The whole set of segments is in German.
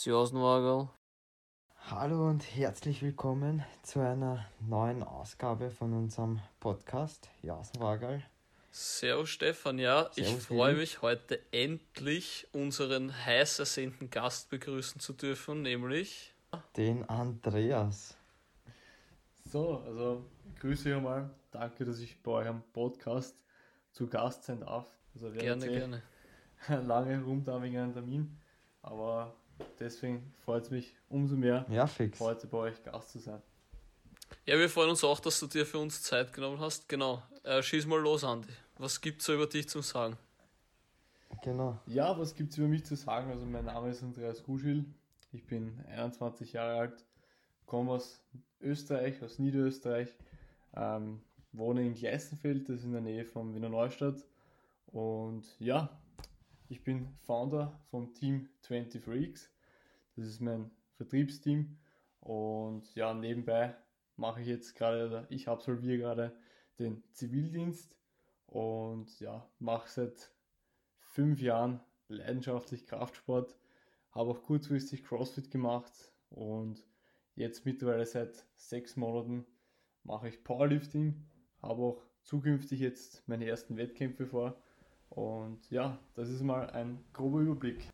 Servus, Nagel. Hallo und herzlich willkommen zu einer neuen Ausgabe von unserem Podcast Jasenwagel. Servus Stefan, ja, Servus, ich freue mich heute endlich unseren heiß ersehnten Gast begrüßen zu dürfen, nämlich den Andreas. So, also grüße euch mal. Danke, dass ich bei eurem Podcast zu Gast sein darf. Also gerne, gerne. Lange rum wegen einem Termin, aber deswegen freut es mich umso mehr, ja, fix. heute bei euch Gast zu sein. Ja, wir freuen uns auch, dass du dir für uns Zeit genommen hast. Genau. Äh, schieß mal los, Andi. Was gibt es so über dich zu sagen? Genau. Ja, was gibt es über mich zu sagen? Also, mein Name ist Andreas Guschil. Ich bin 21 Jahre alt, komme aus Österreich, aus Niederösterreich, ähm, wohne in Gleißenfeld, das ist in der Nähe von Wiener Neustadt. Und ja, ich bin Founder vom Team 20 Freaks. Das ist mein Vertriebsteam. Und ja, nebenbei mache ich jetzt gerade, ich absolviere gerade den Zivildienst. Und ja, mache seit fünf Jahren leidenschaftlich Kraftsport, habe auch kurzfristig CrossFit gemacht. Und jetzt mittlerweile seit sechs Monaten mache ich Powerlifting, habe auch zukünftig jetzt meine ersten Wettkämpfe vor und ja, das ist mal ein grober Überblick.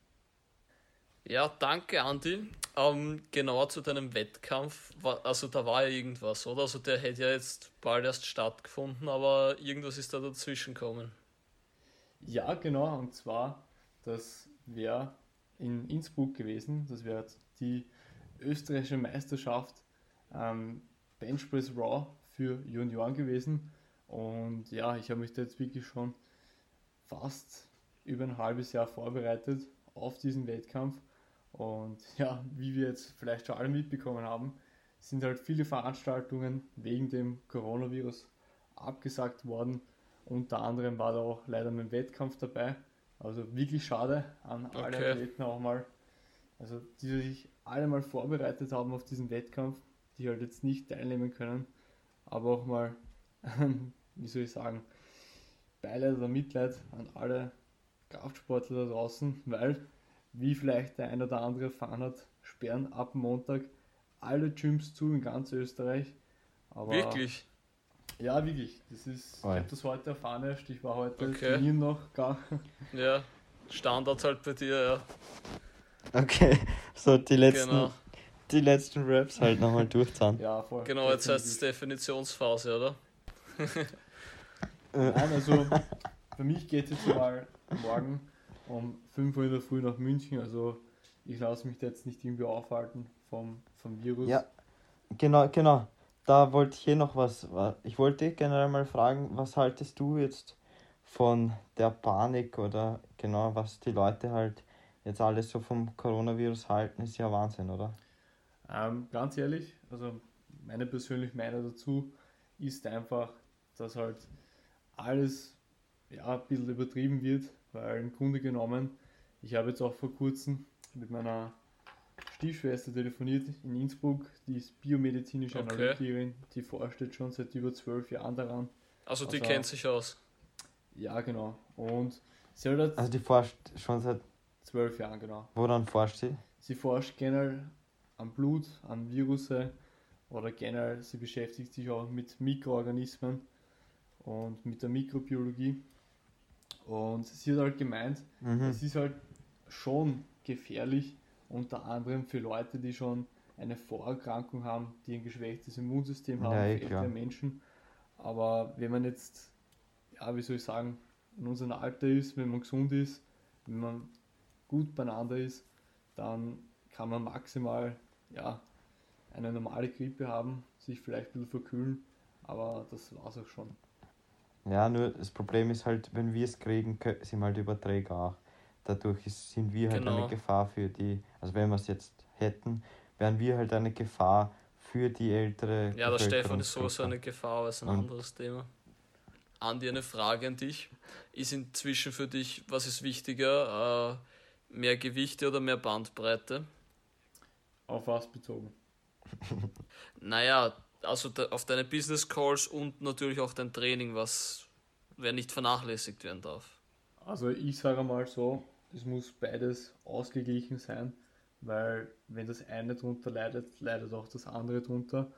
Ja, danke Andi. Ähm, genauer zu deinem Wettkampf, also da war ja irgendwas, oder? Also der hätte ja jetzt bald erst stattgefunden, aber irgendwas ist da dazwischen gekommen. Ja, genau, und zwar, das wäre in Innsbruck gewesen, das wäre die österreichische Meisterschaft ähm, Benchpress Raw für Junioren gewesen. Und ja, ich habe mich da jetzt wirklich schon fast über ein halbes Jahr vorbereitet auf diesen Wettkampf und ja, wie wir jetzt vielleicht schon alle mitbekommen haben, sind halt viele Veranstaltungen wegen dem Coronavirus abgesagt worden. Unter anderem war da auch leider mein Wettkampf dabei. Also wirklich schade an alle okay. Athleten auch mal. Also die sich alle mal vorbereitet haben auf diesen Wettkampf, die halt jetzt nicht teilnehmen können. Aber auch mal, wie soll ich sagen, Beileid oder Mitleid an alle Kraftsportler da draußen, weil wie vielleicht der ein oder andere erfahren hat, sperren ab Montag alle Gyms zu in ganz Österreich. Aber wirklich? Ja, wirklich. Das ist, ich habe das heute erfahren erst. Ich war heute okay. trainieren noch gar. Ja, Standard halt bei dir, ja. Okay, so die letzten, genau. die letzten Raps halt nochmal durchzahlen. ja, voll. Genau, jetzt heißt es Definitionsphase, oder? Nein, also für mich geht es jetzt mal morgen um 5 Uhr in der Früh nach München. Also ich lasse mich da jetzt nicht irgendwie aufhalten vom, vom Virus. Ja, genau, genau. Da wollte ich hier noch was. Ich wollte generell mal fragen, was haltest du jetzt von der Panik oder genau, was die Leute halt jetzt alles so vom Coronavirus halten, ist ja Wahnsinn, oder? Ähm, ganz ehrlich, also meine persönliche Meinung dazu ist einfach, dass halt alles ja, ein bisschen übertrieben wird weil im Grunde genommen, ich habe jetzt auch vor kurzem mit meiner Stiefschwester telefoniert in Innsbruck, die ist biomedizinische okay. Analytikerin, die forscht jetzt schon seit über zwölf Jahren daran. Also die also, kennt sich aus. Ja, genau. Und sie hat Also die forscht schon seit zwölf Jahren, genau. Woran forscht sie? Sie forscht generell am Blut, an Virusse oder generell, sie beschäftigt sich auch mit Mikroorganismen und mit der Mikrobiologie. Und sie hat halt gemeint, mhm. es ist halt schon gefährlich, unter anderem für Leute, die schon eine Vorerkrankung haben, die ein geschwächtes Immunsystem haben, ja, für ältere Menschen. Aber wenn man jetzt, ja, wie soll ich sagen, in unserem Alter ist, wenn man gesund ist, wenn man gut beieinander ist, dann kann man maximal ja, eine normale Grippe haben, sich vielleicht ein bisschen verkühlen, aber das war es auch schon. Ja, nur das Problem ist halt, wenn wir es kriegen, sind wir halt Überträger auch. Dadurch ist, sind wir halt genau. eine Gefahr für die, also wenn wir es jetzt hätten, wären wir halt eine Gefahr für die ältere Ja, der Stefan ist sowieso eine Gefahr, aber ist ein Und anderes Thema. Andi, eine Frage an dich. Ist inzwischen für dich, was ist wichtiger, äh, mehr Gewichte oder mehr Bandbreite? Auf was bezogen? naja, also auf deine Business Calls und natürlich auch dein Training, was wer nicht vernachlässigt werden darf. Also ich sage mal so, es muss beides ausgeglichen sein, weil wenn das eine drunter leidet, leidet auch das andere drunter.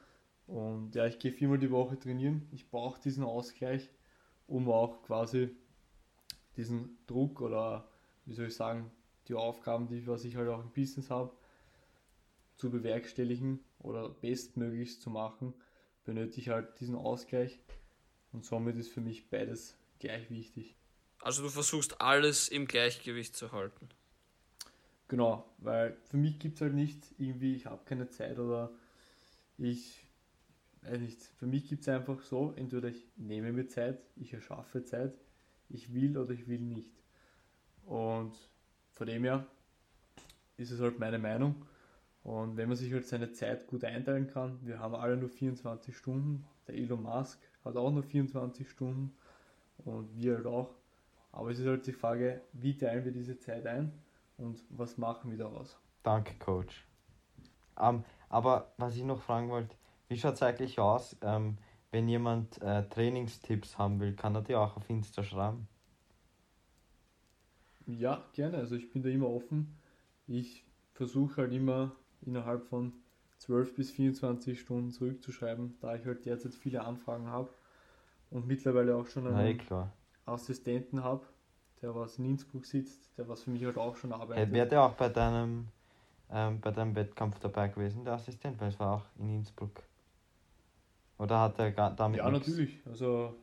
Und ja, ich gehe viermal die Woche trainieren. Ich brauche diesen Ausgleich, um auch quasi diesen Druck oder wie soll ich sagen, die Aufgaben, die was ich halt auch im Business habe, zu bewerkstelligen oder bestmöglichst zu machen, benötige ich halt diesen Ausgleich und somit ist für mich beides gleich wichtig. Also du versuchst alles im Gleichgewicht zu halten. Genau, weil für mich gibt es halt nicht irgendwie, ich habe keine Zeit oder ich weiß nicht. Für mich gibt es einfach so, entweder ich nehme mir Zeit, ich erschaffe Zeit, ich will oder ich will nicht. Und von dem her ist es halt meine Meinung. Und wenn man sich halt seine Zeit gut einteilen kann, wir haben alle nur 24 Stunden, der Elon Musk hat auch nur 24 Stunden und wir halt auch. Aber es ist halt die Frage, wie teilen wir diese Zeit ein und was machen wir daraus? Danke, Coach. Um, aber was ich noch fragen wollte, wie schaut es eigentlich aus, ähm, wenn jemand äh, Trainingstipps haben will, kann er die auch auf Insta schreiben? Ja, gerne. Also ich bin da immer offen. Ich versuche halt immer innerhalb von 12 bis 24 Stunden zurückzuschreiben, da ich halt derzeit viele Anfragen habe und mittlerweile auch schon einen Na, Assistenten habe, der was in Innsbruck sitzt, der was für mich halt auch schon arbeitet. Wäre der auch bei deinem, ähm, bei deinem Wettkampf dabei gewesen, der Assistent, weil es war auch in Innsbruck. Oder hat er damit Ja, nix? natürlich. Also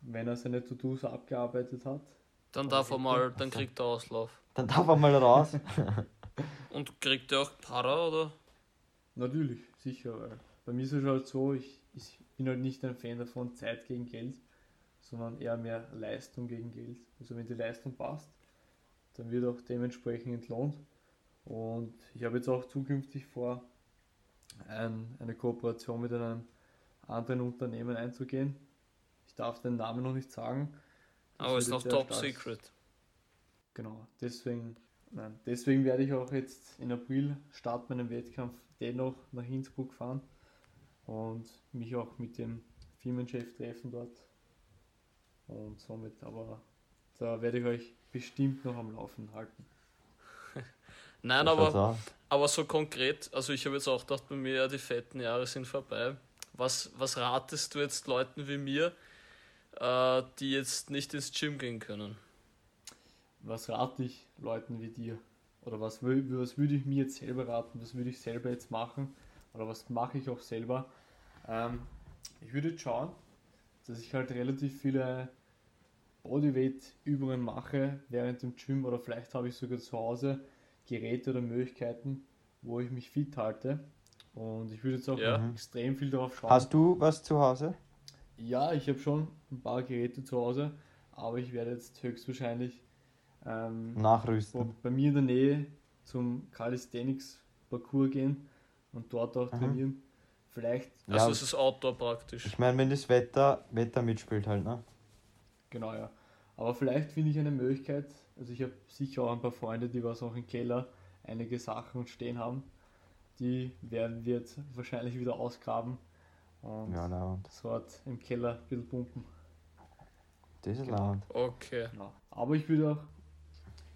wenn er seine To-Dos abgearbeitet hat. Dann darf er mal, dann kriegt er Auslauf. Dann darf er mal raus. Und kriegt er auch Para, oder? Natürlich, sicher. Weil bei mir ist es halt so, ich, ich bin halt nicht ein Fan davon, Zeit gegen Geld, sondern eher mehr Leistung gegen Geld. Also wenn die Leistung passt, dann wird auch dementsprechend entlohnt. Und ich habe jetzt auch zukünftig vor, ein, eine Kooperation mit einem anderen Unternehmen einzugehen. Ich darf den Namen noch nicht sagen. Aber es ist noch top secret. Genau, deswegen, nein, deswegen werde ich auch jetzt in April statt meinem Wettkampf dennoch nach Innsbruck fahren und mich auch mit dem Firmenchef treffen dort. Und somit, aber da werde ich euch bestimmt noch am Laufen halten. Nein, aber, aber so konkret, also ich habe jetzt auch gedacht, bei mir ja die fetten Jahre sind vorbei. Was, was ratest du jetzt Leuten wie mir, äh, die jetzt nicht ins Gym gehen können? Was rate ich Leuten wie dir? Oder was, was würde ich mir jetzt selber raten? Was würde ich selber jetzt machen? Oder was mache ich auch selber? Ähm, ich würde jetzt schauen, dass ich halt relativ viele Bodyweight-Übungen mache während dem Gym oder vielleicht habe ich sogar zu Hause Geräte oder Möglichkeiten, wo ich mich fit halte. Und ich würde jetzt auch ja. extrem viel darauf schauen. Hast du was zu Hause? Ja, ich habe schon ein paar Geräte zu Hause, aber ich werde jetzt höchstwahrscheinlich ähm, nachrüsten. Bei mir in der Nähe zum Calisthenics-Parcours gehen und dort auch mhm. trainieren. Vielleicht. Ja, also es ist Outdoor praktisch. Ich meine, wenn das Wetter, Wetter mitspielt halt, ne? Genau, ja. Aber vielleicht finde ich eine Möglichkeit, also ich habe sicher auch ein paar Freunde, die was auch im Keller einige Sachen stehen haben, die werden wir jetzt wahrscheinlich wieder ausgraben und ja, no. dort im Keller ein bisschen pumpen. Das ist genau. Okay. Genau. Aber ich würde auch,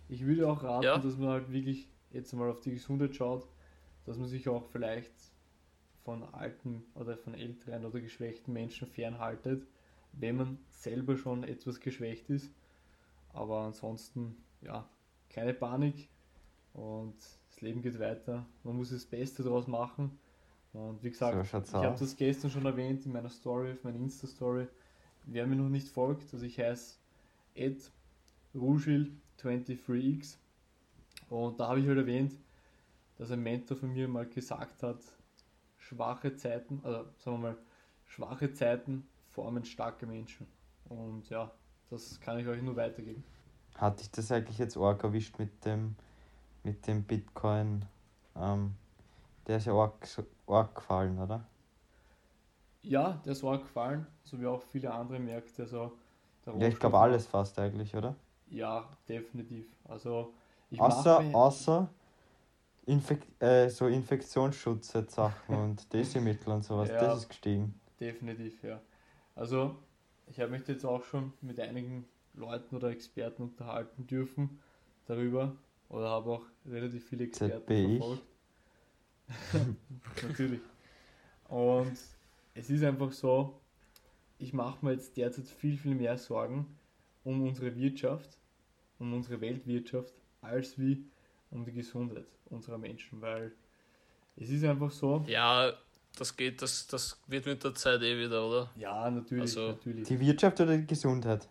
ich würde auch raten, ja. dass man halt wirklich jetzt mal auf die Gesundheit schaut, dass man sich auch vielleicht von alten oder von älteren oder geschwächten Menschen fernhaltet, wenn man selber schon etwas geschwächt ist. Aber ansonsten, ja, keine Panik und das Leben geht weiter. Man muss das Beste daraus machen. Und wie gesagt, so ich habe das gestern schon erwähnt in meiner Story, auf meiner Insta-Story. Wer mir noch nicht folgt, also ich heiße Ed Rugil23x und da habe ich halt erwähnt, dass ein Mentor von mir mal gesagt hat, schwache Zeiten, also sagen wir mal, schwache Zeiten formen starke Menschen. Und ja, das kann ich euch nur weitergeben. Hat dich das eigentlich jetzt arg erwischt mit dem mit dem Bitcoin, ähm, der ist ja arg, arg gefallen, oder? Ja, der ist arg gefallen, so wie auch viele andere Märkte. Also ja, ich glaube alles fast eigentlich, oder? Ja, definitiv. Also ich außer, außer Infek äh, so Infektionsschutzsachen und Desimittel und sowas, ja, das ist gestiegen. Definitiv, ja. Also ich habe mich jetzt auch schon mit einigen Leuten oder Experten unterhalten dürfen darüber, oder habe auch relativ viele Experten ZB verfolgt. Natürlich. Und es ist einfach so, ich mache mir jetzt derzeit viel, viel mehr Sorgen um unsere Wirtschaft, um unsere Weltwirtschaft, als wie um die Gesundheit unserer Menschen, weil es ist einfach so, Ja, das geht, das, das wird mit der Zeit eh wieder, oder? ja, natürlich, Also- natürlich, Die Wirtschaft oder die Gesundheit?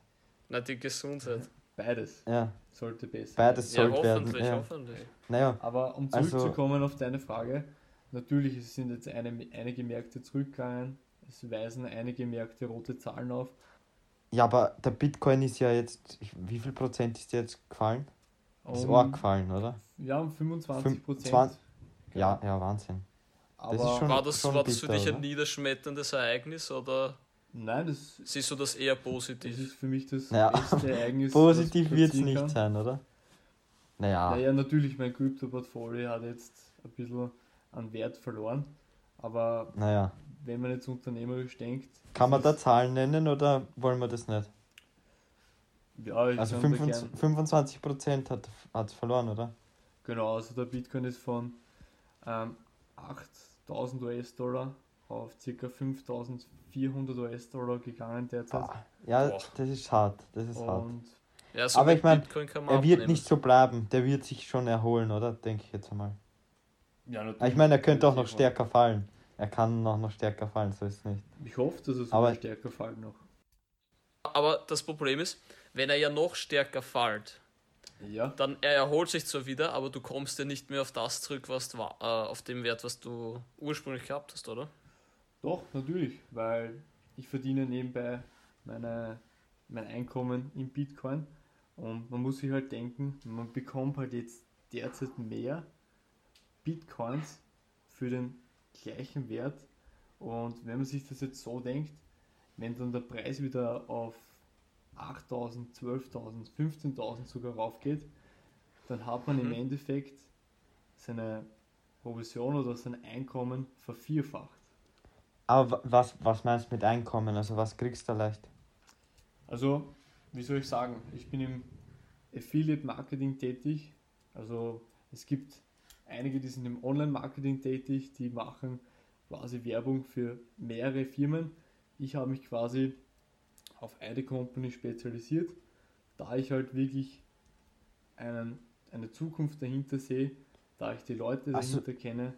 Na, die Gesundheit. beides Ja, sollte besser beides Ja, sollte werden. hoffentlich, Ja. hoffentlich. Naja, Aber um Also- zurückzukommen auf deine Frage, natürlich es sind jetzt eine, einige Märkte zurückgegangen, es weisen einige Märkte rote Zahlen auf. Ja, aber der Bitcoin ist ja jetzt, wie viel Prozent ist der jetzt gefallen? Ist Um- arg gefallen, oder? Ja, um 25 Fünf- Prozent. zwan- Ja, ja, Wahnsinn. aber ist schon- War das, schon war das für dich ein oder? niederschmetterndes Ereignis oder nein, das, siehst du das eher das positiv? ist für mich das Ja. beste Ereignis. Positiv wird es nicht kann. sein, oder? Naja, Naja, natürlich, mein Krypto-Portfolio hat jetzt ein bisschen an Wert verloren. Aber naja. Wenn man jetzt unternehmerisch denkt. Kann man da Zahlen nennen oder wollen wir das nicht? Ja, ich Also kann da 25, gern, 25 Prozent hat es verloren, oder? Genau, also der Bitcoin ist von ähm, 8000 US-Dollar auf ca. 5400 US-Dollar gegangen derzeit. Ah, ja, Boah. das ist hart. Das ist hart. Und Ja, so Aber ich mein, Bitcoin kann man Er wird nicht so bleiben. Der wird sich schon erholen, oder? Denke ich jetzt einmal. ja, natürlich. Aber ich meine, er könnte auch noch stärker fallen. Er kann noch, noch stärker fallen, so ist es nicht. Ich hoffe, dass es Aber- stärker fällt noch. Aber das Problem ist, wenn er ja noch stärker fällt, Ja, dann er erholt sich zwar wieder, aber du kommst ja nicht mehr auf das zurück, was du, äh, auf dem Wert, was du ursprünglich gehabt hast, oder? doch, natürlich, weil ich verdiene nebenbei meine, mein Einkommen in Bitcoin und man muss sich halt denken, man bekommt halt jetzt derzeit mehr Bitcoins für den gleichen Wert und wenn man sich das jetzt so denkt, wenn dann der Preis wieder auf 8000, 12.000, 15.000 sogar raufgeht, dann hat man im Mhm. Endeffekt seine Provision oder sein Einkommen vervierfacht. Aber wa- was, was meinst du mit Einkommen? Also was kriegst du da leicht? Also, wie soll ich sagen, ich bin im Affiliate Marketing tätig. Also es gibt einige, die sind im Online-Marketing tätig, die machen quasi Werbung für mehrere Firmen. Ich habe mich quasi auf eine Company spezialisiert, da ich halt wirklich einen, eine Zukunft dahinter sehe, da ich die Leute so. dahinter kenne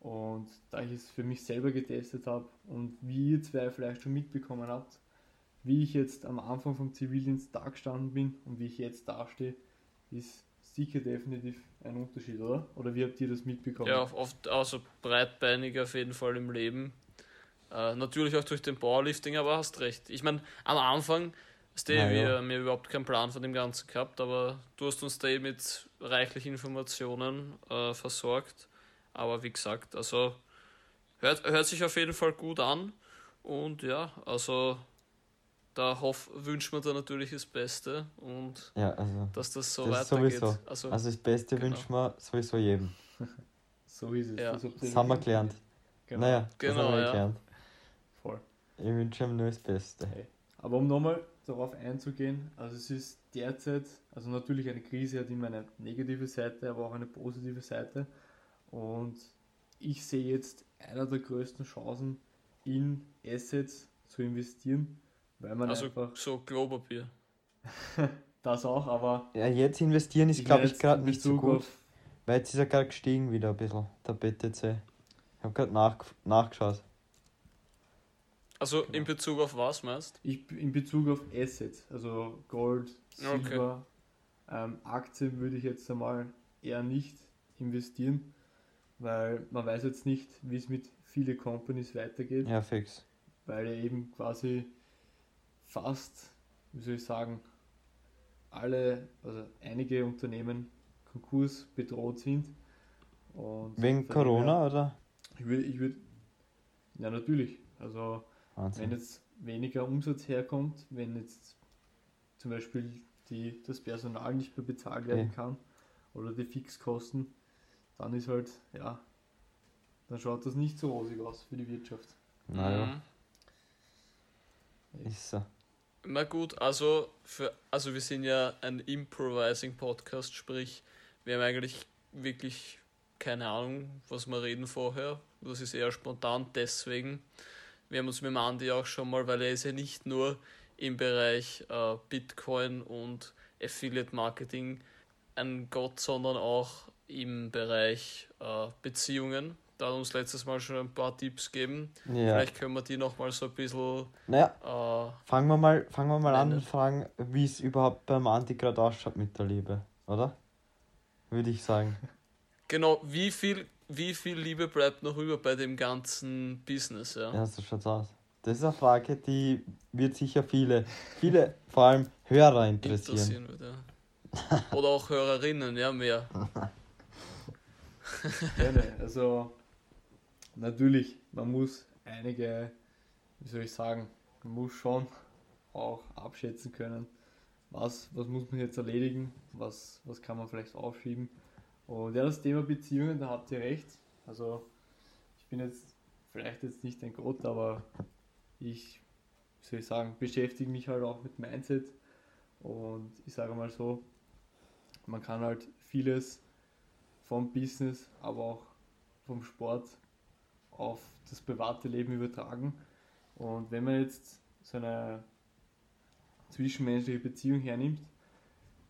und da ich es für mich selber getestet habe und wie ihr zwei vielleicht schon mitbekommen habt, wie ich jetzt am Anfang vom Zivildienst da gestanden bin und wie ich jetzt dastehe, ist sicher definitiv ein Unterschied, oder? Oder wie habt ihr das mitbekommen? Ja, oft also breitbeinig auf jeden Fall im Leben. Äh, natürlich auch durch den Powerlifting, aber hast recht. Ich meine, am Anfang hast du Na wir haben ja überhaupt keinen Plan von dem Ganzen gehabt, aber du hast uns da eh mit reichlich Informationen äh, versorgt. Aber wie gesagt, also hört, hört sich auf jeden Fall gut an. Und ja, also da hoff, wünscht man da natürlich das Beste und Ja, also. dass das so Das weitergeht. sowieso. Also, Also das Beste Genau. wünschen wir sowieso jedem. So ist es. Ja. Das, Das haben wir gelernt. Genau, Naja, das Genau, haben wir ja. gelernt. voll. Ich wünsche ihm nur das Beste. Aber um nochmal darauf einzugehen, also es ist derzeit, also natürlich eine Krise hat immer eine negative Seite, aber auch eine positive Seite. Und ich sehe jetzt einer der größten Chancen in Assets zu investieren, man also einfach so Klopapier. das auch, aber Ja, jetzt investieren ist, glaube ich, gerade nicht so gut. auf- Weil jetzt ist er gerade gestiegen wieder ein bisschen, der BTC. Ich habe gerade nach, nachgeschaut. Also Genau. in Bezug auf was meinst Ich in Bezug auf Assets, also Gold, Okay. Silber, ähm, Aktien würde ich jetzt einmal eher nicht investieren, weil man weiß jetzt nicht, wie es mit vielen Companies weitergeht, Ja, fix. weil ja eben quasi fast, wie soll ich sagen, alle, also einige Unternehmen Konkurs bedroht sind. Und Wegen Corona, her- oder? Ich würde, ich würde, ja natürlich, also wenn Wahnsinn. jetzt weniger Umsatz herkommt, wenn jetzt zum Beispiel die, das Personal nicht mehr bezahlt werden Okay. kann oder die Fixkosten, dann ist halt, ja, dann schaut das nicht so rosig aus für die Wirtschaft. Naja, Mhm. ist so. Na gut, also für also wir sind ja ein Improvising Podcast, sprich wir haben eigentlich wirklich keine Ahnung, was wir reden vorher. Das ist eher spontan deswegen. Wir haben uns mit dem Andi auch schon mal, weil er ist ja nicht nur im Bereich äh, Bitcoin und Affiliate Marketing ein Gott, sondern auch im Bereich äh, Beziehungen. Da hat uns letztes Mal schon ein paar Tipps gegeben. Ja. Vielleicht können wir die nochmal so ein bisschen. Naja, Äh, fangen wir mal, fangen wir mal an und fragen, wie es überhaupt beim Andi gerade ausschaut mit der Liebe, oder? Würde ich sagen. genau, wie viel, wie viel Liebe bleibt noch über bei dem ganzen Business? Ja? Ja, so schaut's aus. Das ist eine Frage, die wird sicher viele, viele, vor allem Hörer interessieren. interessieren würde. Oder auch Hörerinnen, ja, mehr. Gerne. Also natürlich, man muss einige, wie soll ich sagen, man muss schon auch abschätzen können, was, was muss man jetzt erledigen, was, was kann man vielleicht aufschieben. Und ja, das Thema Beziehungen, da habt ihr recht. Also ich bin jetzt vielleicht jetzt nicht ein Gott, aber ich, wie soll ich sagen, beschäftige mich halt auch mit Mindset. Und ich sage mal so, man kann halt vieles vom Business, aber auch vom Sport auf das private Leben übertragen. Und wenn man jetzt so eine zwischenmenschliche Beziehung hernimmt,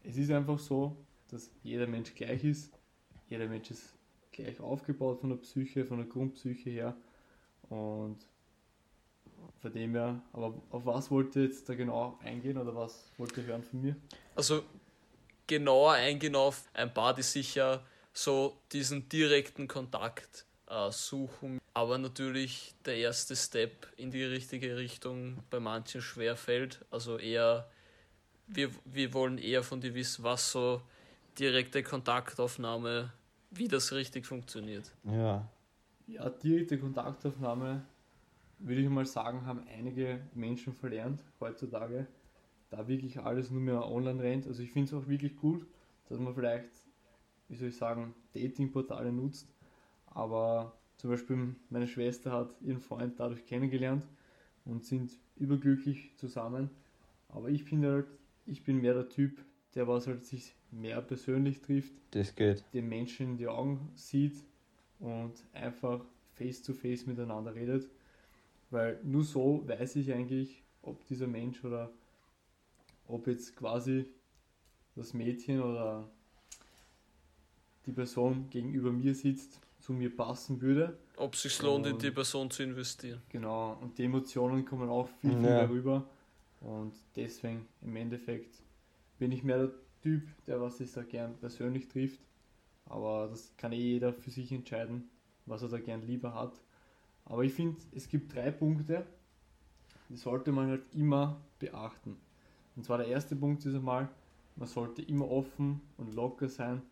es ist einfach so, dass jeder Mensch gleich ist. Jeder Mensch ist gleich aufgebaut von der Psyche, von der Grundpsyche her. Und von dem her, aber auf was wollt ihr jetzt da genau eingehen oder was wollt ihr hören von mir? Also genauer eingehen auf ein paar, die sicher so diesen direkten Kontakt äh, suchen. Aber natürlich der erste Step in die richtige Richtung bei manchen schwer fällt. Also eher, wir, wir wollen eher von dir wissen, was so direkte Kontaktaufnahme, wie das richtig funktioniert. Ja. Ja, direkte Kontaktaufnahme, würde ich mal sagen, haben einige Menschen verlernt heutzutage, da wirklich alles nur mehr online rennt. Also ich finde es auch wirklich gut, dass man vielleicht, wie soll ich sagen, Datingportale nutzt, aber zum Beispiel meine Schwester hat ihren Freund dadurch kennengelernt und sind überglücklich zusammen. Aber ich finde halt, ich bin mehr der Typ, der was halt sich mehr persönlich trifft, Das geht. den Menschen in die Augen sieht und einfach face to face miteinander redet. Weil nur so weiß ich eigentlich, ob dieser Mensch oder ob jetzt quasi das Mädchen oder die Person gegenüber mir sitzt, zu mir passen würde. Ob es sich lohnt, in die Person zu investieren. Genau, und die Emotionen kommen auch viel, viel Ja. mehr rüber. Und deswegen im Endeffekt bin ich mehr der Typ, der was sich da gern persönlich trifft. Aber das kann eh jeder für sich entscheiden, was er da gern lieber hat. Aber ich finde, es gibt drei Punkte, die sollte man halt immer beachten. Und zwar der erste Punkt ist einmal, man sollte immer offen und locker sein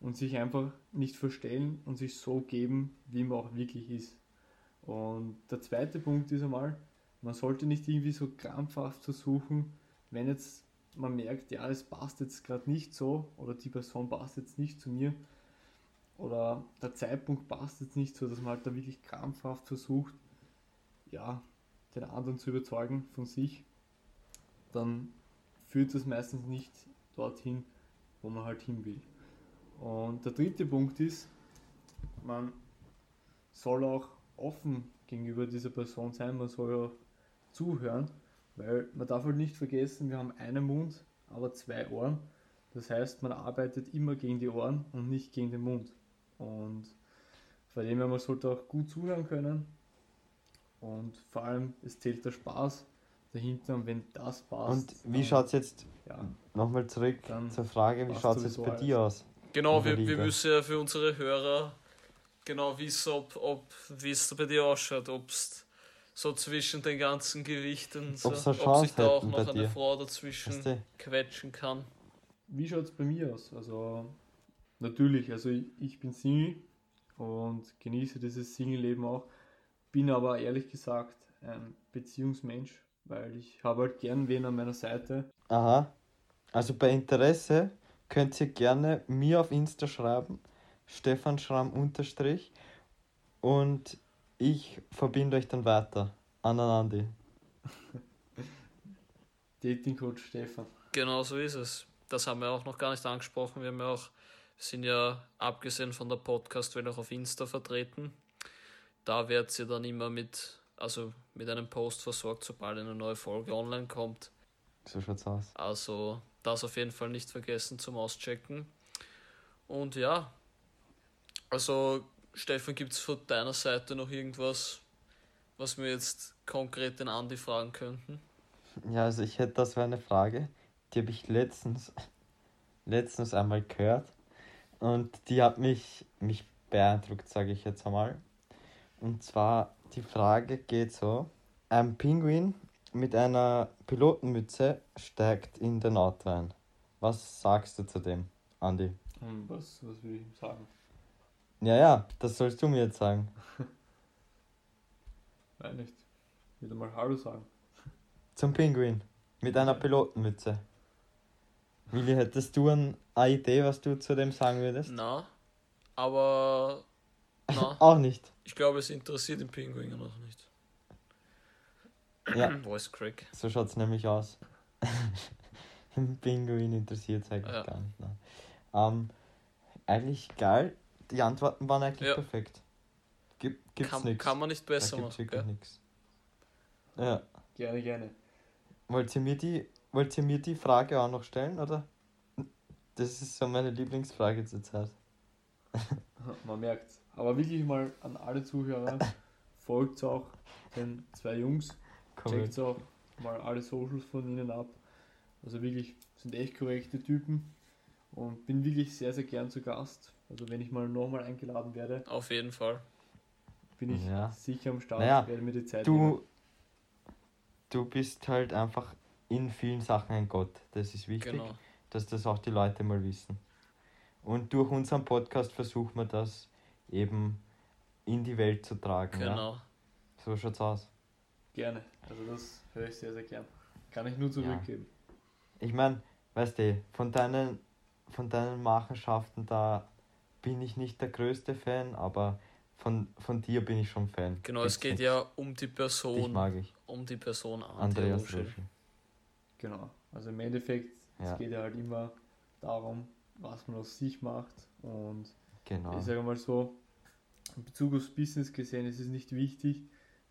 und sich einfach nicht verstellen und sich so geben, wie man auch wirklich ist. Und der zweite Punkt ist einmal, man sollte nicht irgendwie so krampfhaft versuchen, wenn jetzt man merkt, ja, es passt jetzt gerade nicht so oder die Person passt jetzt nicht zu mir oder der Zeitpunkt passt jetzt nicht so, dass man halt da wirklich krampfhaft versucht, ja, den anderen zu überzeugen von sich, dann führt das meistens nicht dorthin, wo man halt hin will. Und der dritte Punkt ist, man soll auch offen gegenüber dieser Person sein, man soll auch zuhören, weil man darf halt nicht vergessen, wir haben einen Mund, aber zwei Ohren. Das heißt, man arbeitet immer gegen die Ohren und nicht gegen den Mund. Und von dem her, man sollte auch gut zuhören können. Und vor allem, es zählt der Spaß dahinter und wenn das passt. Und wie dann- schaut's jetzt, Ja, nochmal zurück zur Frage, wie passt schaut's jetzt bei dir aus? Genau, wir, wir müssen ja für unsere Hörer genau wissen, ob, ob wie es bei dir ausschaut, ob es so zwischen den ganzen Gewichten, so, Ob sich da auch noch eine dir. Frau dazwischen Weißt du? quetschen kann. Wie schaut es bei mir aus? Also natürlich, also ich, ich bin Single und genieße dieses Single-Leben auch, bin aber ehrlich gesagt ein Beziehungsmensch, weil ich habe halt gern wen an meiner Seite. Aha. Also bei Interesse könnt ihr gerne mir auf Insta schreiben, Stefan Schramm unterstrich und ich verbinde euch dann weiter an den Andi. Dating Coach Stefan. Genau so ist es. Das haben wir auch noch gar nicht angesprochen. Wir haben ja auch sind ja abgesehen von der Podcast-Welt auch auf Insta vertreten. Da werdet ihr dann immer mit, also mit einem Post versorgt, sobald eine neue Folge online kommt. So schaut's aus. Also das auf jeden Fall nicht vergessen zum Auschecken. Und ja, also Stefan, gibt es von deiner Seite noch irgendwas, was wir jetzt konkret den Andi fragen könnten? Ja, also ich hätte das wäre eine Frage, die habe ich letztens, letztens einmal gehört und die hat mich, mich beeindruckt, sage ich jetzt einmal. Und zwar, die Frage geht so, ein Pinguin mit einer Pilotenmütze steigt in den Auto ein. Was sagst du zu dem, Andi? Und was, was will ich ihm sagen? Ja, ja, das sollst du mir jetzt sagen. Nein, nicht. Wieder mal Hallo sagen. Zum Pinguin mit einer Pilotenmütze. Willi, hättest du ein- eine Idee, was du zu dem sagen würdest? Na, aber na, Auch nicht. ich glaube, es interessiert den Pinguin noch nicht. Ja, Voice Crack. so schaut es nämlich aus. Ein Pinguin interessiert es eigentlich Ja. gar nicht. Nein. Ähm, eigentlich geil. Die Antworten waren eigentlich Ja. perfekt. Gibt, gibt's Kann, nichts. kann man nicht Da besser gibt's machen. wirklich Gell? nichts. Ja. Gerne, gerne. Wollt ihr, mir die, wollt ihr mir die Frage auch noch stellen, oder? Das ist so meine Lieblingsfrage zurzeit. Man merkt. Aber wirklich mal an alle Zuhörer, folgt auch den zwei Jungs. Checkt auch mal alle Socials von ihnen ab. Also wirklich, sind echt korrekte Typen und bin wirklich sehr, sehr gern zu Gast. Also wenn ich mal nochmal eingeladen werde, Auf jeden Fall. bin ich Ja. sicher am Start, Naja, werde mir die Zeit nehmen. Du, du bist halt einfach in vielen Sachen ein Gott. Das ist wichtig, Genau. dass das auch die Leute mal wissen. Und durch unseren Podcast versuchen wir das eben in die Welt zu tragen. Ja? Genau. So schaut's aus. Gerne. Also das höre ich sehr, sehr gern. Kann ich nur zurückgeben. Ich meine, weißt du, von deinen, von deinen Machenschaften da bin ich nicht der größte Fan, aber von, von dir bin ich schon Fan. Genau, es geht ja um die Dich Person, mag ich. um die Person Andreas Ruschel. Ruschel. Genau. Also im Endeffekt, Ja. es geht ja halt immer darum, was man aus sich macht. Und Genau. ich sage mal so, in Bezug aufs Business gesehen, ist es nicht wichtig,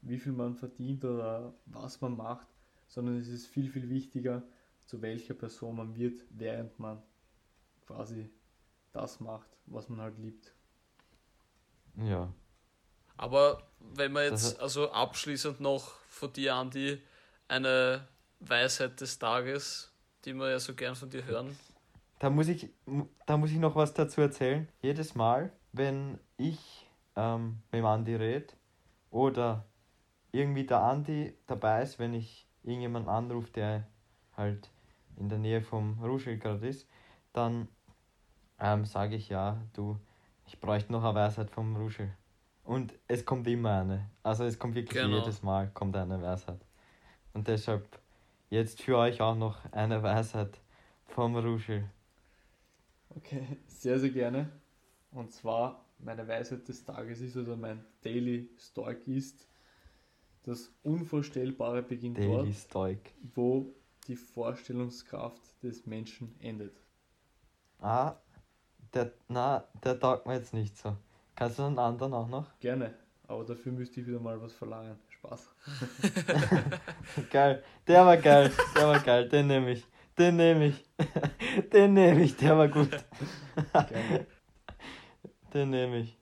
wie viel man verdient oder was man macht, sondern es ist viel, viel wichtiger, zu welcher Person man wird, während man quasi das macht, was man halt liebt. Ja. Aber wenn wir Das- jetzt, also abschließend noch von dir, Andi, eine Weisheit des Tages, die wir ja so gern von dir hören. Da muss ich, da muss ich noch was dazu erzählen. Jedes Mal, wenn ich ähm, mit dem Andi rede oder irgendwie der Andi dabei ist, wenn ich irgendjemanden anrufe, der halt in der Nähe vom Ruschel gerade ist, dann ähm, sage ich ja, du, ich bräuchte noch eine Weisheit vom Ruschel. Und es kommt immer eine. Also es kommt wirklich Genau. jedes Mal kommt eine Weisheit. Und deshalb jetzt für euch auch noch eine Weisheit vom Ruschel. Okay, sehr, sehr gerne. Und zwar, meine Weisheit des Tages ist oder mein Daily Stoic ist, das Unvorstellbare beginnt Daily dort, Stoic. wo die Vorstellungskraft des Menschen endet. Ah, der, na, der taugt mir jetzt nicht so. Kannst du einen anderen auch noch? Gerne, aber dafür müsste ich wieder mal was verlangen. Spaß. Geil, der war geil, der war geil, den nehme ich. Den nehme ich. Den nehme ich, der war gut. Gerne. Den nehme ich.